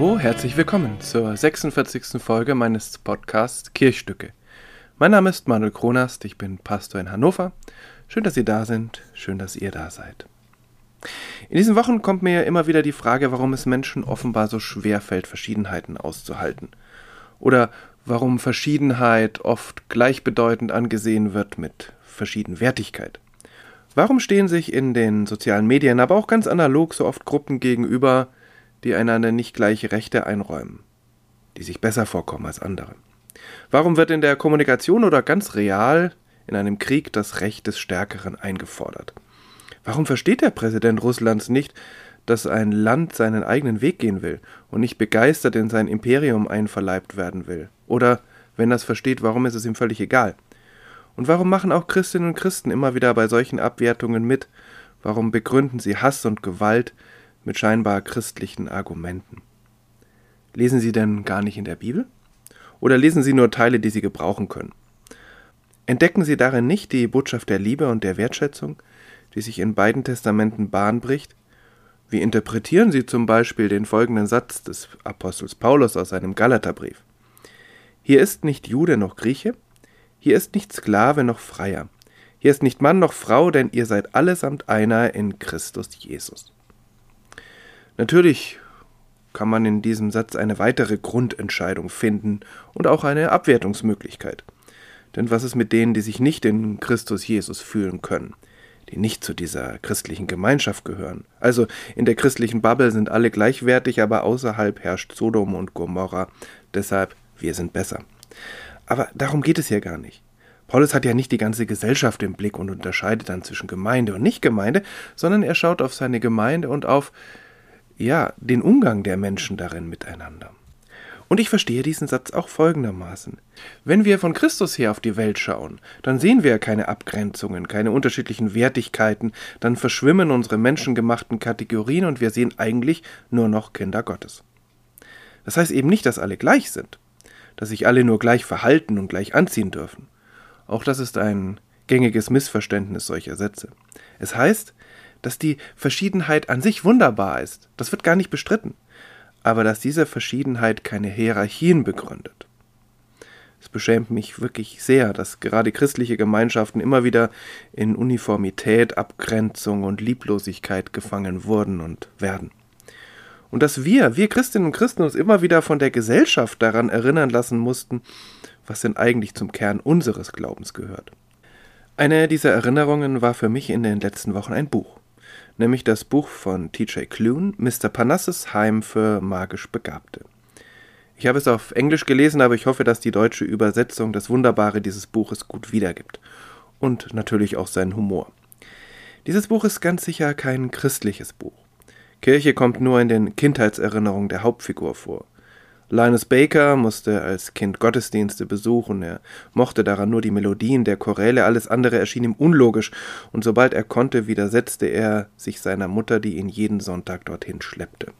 Herzlich willkommen zur 46. Folge meines Podcasts Kirchstücke. Mein Name ist Manuel Kronast, ich bin Pastor in Hannover. Schön, dass Sie da sind, schön, dass ihr da seid. In diesen Wochen kommt mir immer wieder die Frage, warum es Menschen offenbar so schwer fällt, Verschiedenheiten auszuhalten. Oder warum Verschiedenheit oft gleichbedeutend angesehen wird mit Verschiedenwertigkeit. Warum stehen sich in den sozialen Medien, aber auch ganz analog so oft Gruppen gegenüber, die einander nicht gleiche Rechte einräumen, die sich besser vorkommen als andere? Warum wird in der Kommunikation oder ganz real in einem Krieg das Recht des Stärkeren eingefordert? Warum versteht der Präsident Russlands nicht, dass ein Land seinen eigenen Weg gehen will und nicht begeistert in sein Imperium einverleibt werden will? Oder, wenn es versteht, warum ist es ihm völlig egal? Und warum machen auch Christinnen und Christen immer wieder bei solchen Abwertungen mit? Warum begründen sie Hass und Gewalt mit scheinbar christlichen Argumenten? Lesen sie denn gar nicht in der Bibel? Oder lesen sie nur Teile, die sie gebrauchen können? Entdecken sie darin nicht die Botschaft der Liebe und der Wertschätzung, die sich in beiden Testamenten Bahn bricht? Wie interpretieren sie zum Beispiel den folgenden Satz des Apostels Paulus aus seinem Galaterbrief? Hier ist nicht Jude noch Grieche, hier ist nicht Sklave noch Freier, hier ist nicht Mann noch Frau, denn ihr seid allesamt einer in Christus Jesus. Natürlich kann man in diesem Satz eine weitere Grundentscheidung finden und auch eine Abwertungsmöglichkeit. Denn was ist mit denen, die sich nicht in Christus Jesus fühlen können? die nicht zu dieser christlichen Gemeinschaft gehören. Also in der christlichen Bubble sind alle gleichwertig, aber außerhalb herrscht Sodom und Gomorra. Deshalb, wir sind besser. Aber darum geht es hier gar nicht. Paulus hat ja nicht die ganze Gesellschaft im Blick und unterscheidet dann zwischen Gemeinde und Nichtgemeinde, sondern er schaut auf seine Gemeinde und auf, ja, den Umgang der Menschen darin miteinander. Und ich verstehe diesen Satz auch folgendermaßen. Wenn wir von Christus her auf die Welt schauen, dann sehen wir keine Abgrenzungen, keine unterschiedlichen Wertigkeiten, dann verschwimmen unsere menschengemachten Kategorien und wir sehen eigentlich nur noch Kinder Gottes. Das heißt eben nicht, dass alle gleich sind, dass sich alle nur gleich verhalten und gleich anziehen dürfen. Auch das ist ein gängiges Missverständnis solcher Sätze. Es heißt, dass die Verschiedenheit an sich wunderbar ist. Das wird gar nicht bestritten aber dass diese Verschiedenheit keine Hierarchien begründet. Es beschämt mich wirklich sehr, dass gerade christliche Gemeinschaften immer wieder in Uniformität, Abgrenzung und Lieblosigkeit gefangen wurden und werden. Und dass wir, wir Christinnen und Christen, uns immer wieder von der Gesellschaft daran erinnern lassen mussten, was denn eigentlich zum Kern unseres Glaubens gehört. Eine dieser Erinnerungen war für mich in den letzten Wochen ein Buch nämlich das Buch von T.J. Clune, Mr. Parnassus Heim für magisch Begabte. Ich habe es auf Englisch gelesen, aber ich hoffe, dass die deutsche Übersetzung das Wunderbare dieses Buches gut wiedergibt. Und natürlich auch seinen Humor. Dieses Buch ist ganz sicher kein christliches Buch. Kirche kommt nur in den Kindheitserinnerungen der Hauptfigur vor. Linus Baker musste als Kind Gottesdienste besuchen, er mochte daran nur die Melodien der Choräle, alles andere erschien ihm unlogisch, und sobald er konnte, widersetzte er sich seiner Mutter, die ihn jeden Sonntag dorthin schleppte.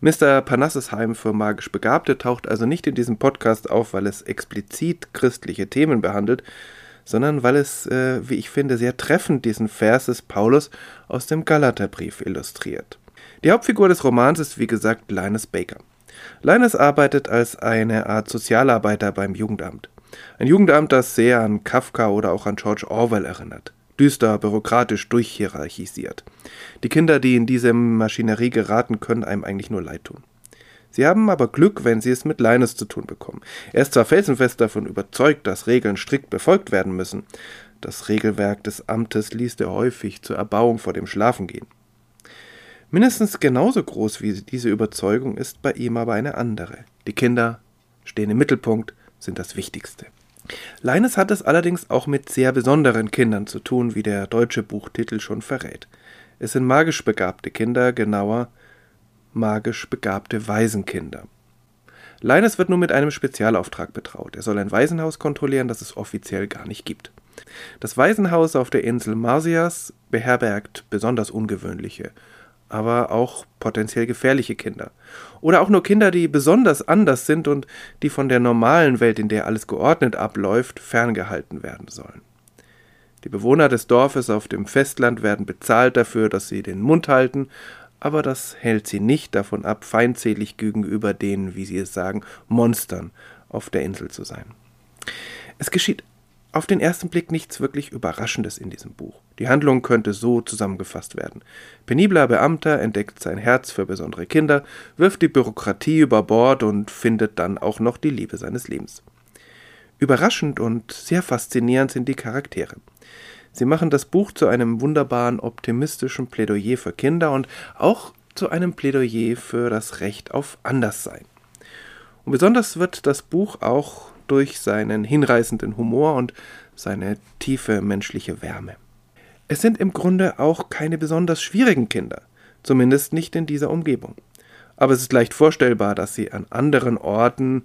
Mr. Panassesheim für magisch Begabte taucht also nicht in diesem Podcast auf, weil es explizit christliche Themen behandelt, sondern weil es, äh, wie ich finde, sehr treffend diesen Vers des Paulus aus dem Galaterbrief illustriert. Die Hauptfigur des Romans ist wie gesagt Linus Baker. Linus arbeitet als eine Art Sozialarbeiter beim Jugendamt. Ein Jugendamt, das sehr an Kafka oder auch an George Orwell erinnert. Düster, bürokratisch durchhierarchisiert. Die Kinder, die in diese Maschinerie geraten, können einem eigentlich nur leid tun. Sie haben aber Glück, wenn sie es mit Linus zu tun bekommen. Er ist zwar felsenfest davon überzeugt, dass Regeln strikt befolgt werden müssen. Das Regelwerk des Amtes liest er häufig zur Erbauung vor dem Schlafengehen. Mindestens genauso groß wie diese Überzeugung ist bei ihm aber eine andere. Die Kinder stehen im Mittelpunkt, sind das Wichtigste. Leines hat es allerdings auch mit sehr besonderen Kindern zu tun, wie der deutsche Buchtitel schon verrät. Es sind magisch begabte Kinder, genauer magisch begabte Waisenkinder. Leines wird nun mit einem Spezialauftrag betraut. Er soll ein Waisenhaus kontrollieren, das es offiziell gar nicht gibt. Das Waisenhaus auf der Insel Marsias beherbergt besonders ungewöhnliche aber auch potenziell gefährliche Kinder. Oder auch nur Kinder, die besonders anders sind und die von der normalen Welt, in der alles geordnet abläuft, ferngehalten werden sollen. Die Bewohner des Dorfes auf dem Festland werden bezahlt dafür, dass sie den Mund halten, aber das hält sie nicht davon ab, feindselig gegenüber den, wie sie es sagen, Monstern auf der Insel zu sein. Es geschieht auf den ersten Blick nichts wirklich Überraschendes in diesem Buch. Die Handlung könnte so zusammengefasst werden. Penibler Beamter entdeckt sein Herz für besondere Kinder, wirft die Bürokratie über Bord und findet dann auch noch die Liebe seines Lebens. Überraschend und sehr faszinierend sind die Charaktere. Sie machen das Buch zu einem wunderbaren, optimistischen Plädoyer für Kinder und auch zu einem Plädoyer für das Recht auf Anderssein. Und besonders wird das Buch auch durch seinen hinreißenden Humor und seine tiefe menschliche Wärme. Es sind im Grunde auch keine besonders schwierigen Kinder, zumindest nicht in dieser Umgebung. Aber es ist leicht vorstellbar, dass sie an anderen Orten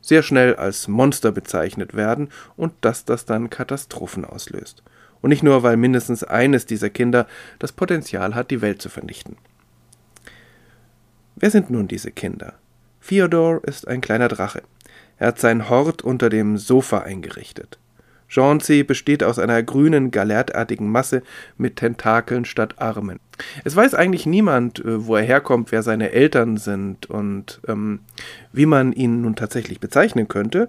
sehr schnell als Monster bezeichnet werden und dass das dann Katastrophen auslöst. Und nicht nur, weil mindestens eines dieser Kinder das Potenzial hat, die Welt zu vernichten. Wer sind nun diese Kinder? Theodor ist ein kleiner Drache. Er hat seinen Hort unter dem Sofa eingerichtet. Chauncey besteht aus einer grünen, galertartigen Masse mit Tentakeln statt Armen. Es weiß eigentlich niemand, äh, wo er herkommt, wer seine Eltern sind und ähm, wie man ihn nun tatsächlich bezeichnen könnte,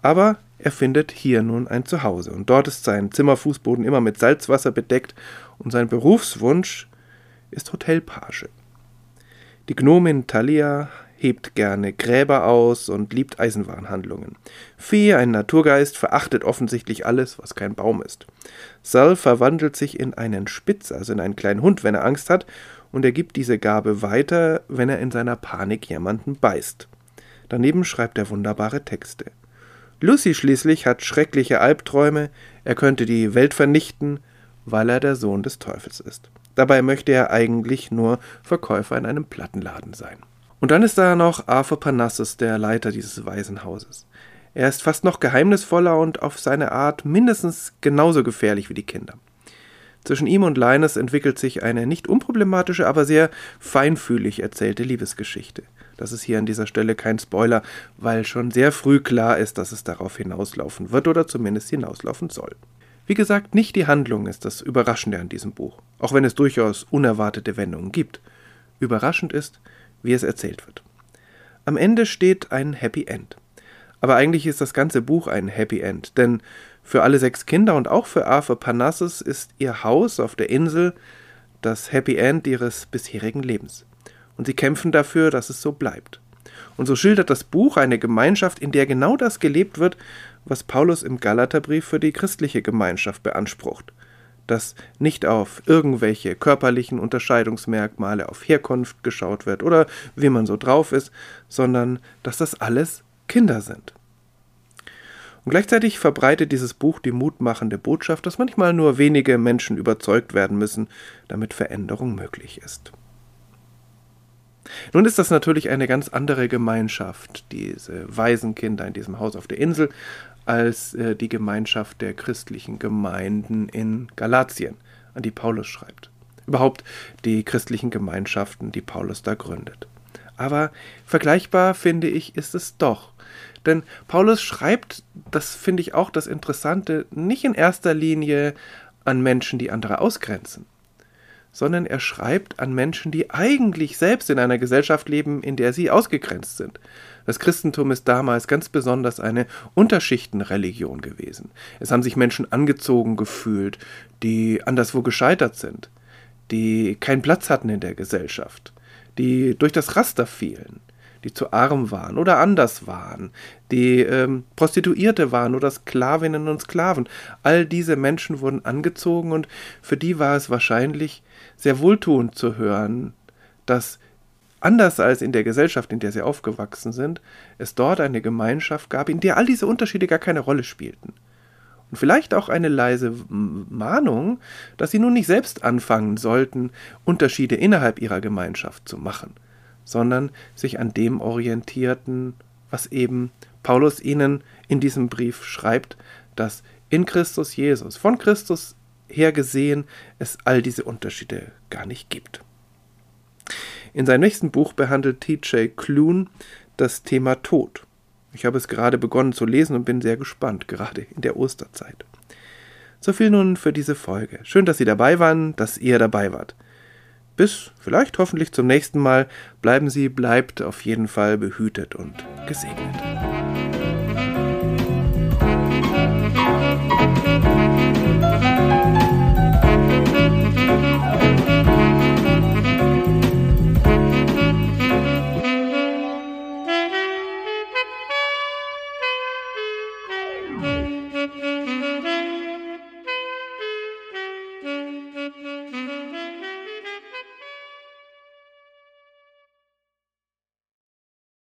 aber er findet hier nun ein Zuhause und dort ist sein Zimmerfußboden immer mit Salzwasser bedeckt und sein Berufswunsch ist Hotelpage. Die Gnomin Thalia hebt gerne Gräber aus und liebt Eisenwarenhandlungen. Fee, ein Naturgeist, verachtet offensichtlich alles, was kein Baum ist. Sal verwandelt sich in einen Spitz, also in einen kleinen Hund, wenn er Angst hat, und er gibt diese Gabe weiter, wenn er in seiner Panik jemanden beißt. Daneben schreibt er wunderbare Texte. Lucy schließlich hat schreckliche Albträume, er könnte die Welt vernichten, weil er der Sohn des Teufels ist. Dabei möchte er eigentlich nur Verkäufer in einem Plattenladen sein. Und dann ist da noch Arthur Parnassus, der Leiter dieses Waisenhauses. Er ist fast noch geheimnisvoller und auf seine Art mindestens genauso gefährlich wie die Kinder. Zwischen ihm und Linus entwickelt sich eine nicht unproblematische, aber sehr feinfühlig erzählte Liebesgeschichte. Das ist hier an dieser Stelle kein Spoiler, weil schon sehr früh klar ist, dass es darauf hinauslaufen wird oder zumindest hinauslaufen soll. Wie gesagt, nicht die Handlung ist das Überraschende an diesem Buch, auch wenn es durchaus unerwartete Wendungen gibt. Überraschend ist, wie es erzählt wird. Am Ende steht ein Happy End. Aber eigentlich ist das ganze Buch ein Happy End, denn für alle sechs Kinder und auch für Arthur Parnassus ist ihr Haus auf der Insel das Happy End ihres bisherigen Lebens. Und sie kämpfen dafür, dass es so bleibt. Und so schildert das Buch eine Gemeinschaft, in der genau das gelebt wird, was Paulus im Galaterbrief für die christliche Gemeinschaft beansprucht dass nicht auf irgendwelche körperlichen Unterscheidungsmerkmale, auf Herkunft geschaut wird oder wie man so drauf ist, sondern dass das alles Kinder sind. Und gleichzeitig verbreitet dieses Buch die mutmachende Botschaft, dass manchmal nur wenige Menschen überzeugt werden müssen, damit Veränderung möglich ist. Nun ist das natürlich eine ganz andere Gemeinschaft, diese Waisenkinder in diesem Haus auf der Insel, als äh, die Gemeinschaft der christlichen Gemeinden in Galatien, an die Paulus schreibt. Überhaupt die christlichen Gemeinschaften, die Paulus da gründet. Aber vergleichbar finde ich, ist es doch. Denn Paulus schreibt, das finde ich auch das Interessante, nicht in erster Linie an Menschen, die andere ausgrenzen, sondern er schreibt an Menschen, die eigentlich selbst in einer Gesellschaft leben, in der sie ausgegrenzt sind. Das Christentum ist damals ganz besonders eine Unterschichtenreligion gewesen. Es haben sich Menschen angezogen gefühlt, die anderswo gescheitert sind, die keinen Platz hatten in der Gesellschaft, die durch das Raster fielen, die zu arm waren oder anders waren, die ähm, Prostituierte waren oder Sklavinnen und Sklaven. All diese Menschen wurden angezogen und für die war es wahrscheinlich sehr wohltuend zu hören, dass anders als in der Gesellschaft, in der sie aufgewachsen sind, es dort eine Gemeinschaft gab, in der all diese Unterschiede gar keine Rolle spielten. Und vielleicht auch eine leise Mahnung, dass sie nun nicht selbst anfangen sollten, Unterschiede innerhalb ihrer Gemeinschaft zu machen, sondern sich an dem orientierten, was eben Paulus ihnen in diesem Brief schreibt, dass in Christus Jesus, von Christus her gesehen, es all diese Unterschiede gar nicht gibt. In seinem nächsten Buch behandelt T.J. Klune das Thema Tod. Ich habe es gerade begonnen zu lesen und bin sehr gespannt, gerade in der Osterzeit. So viel nun für diese Folge. Schön, dass Sie dabei waren, dass ihr dabei wart. bis vielleicht hoffentlich zum nächsten Mal. Bleiben Sie, bleibt auf jeden Fall behütet und gesegnet.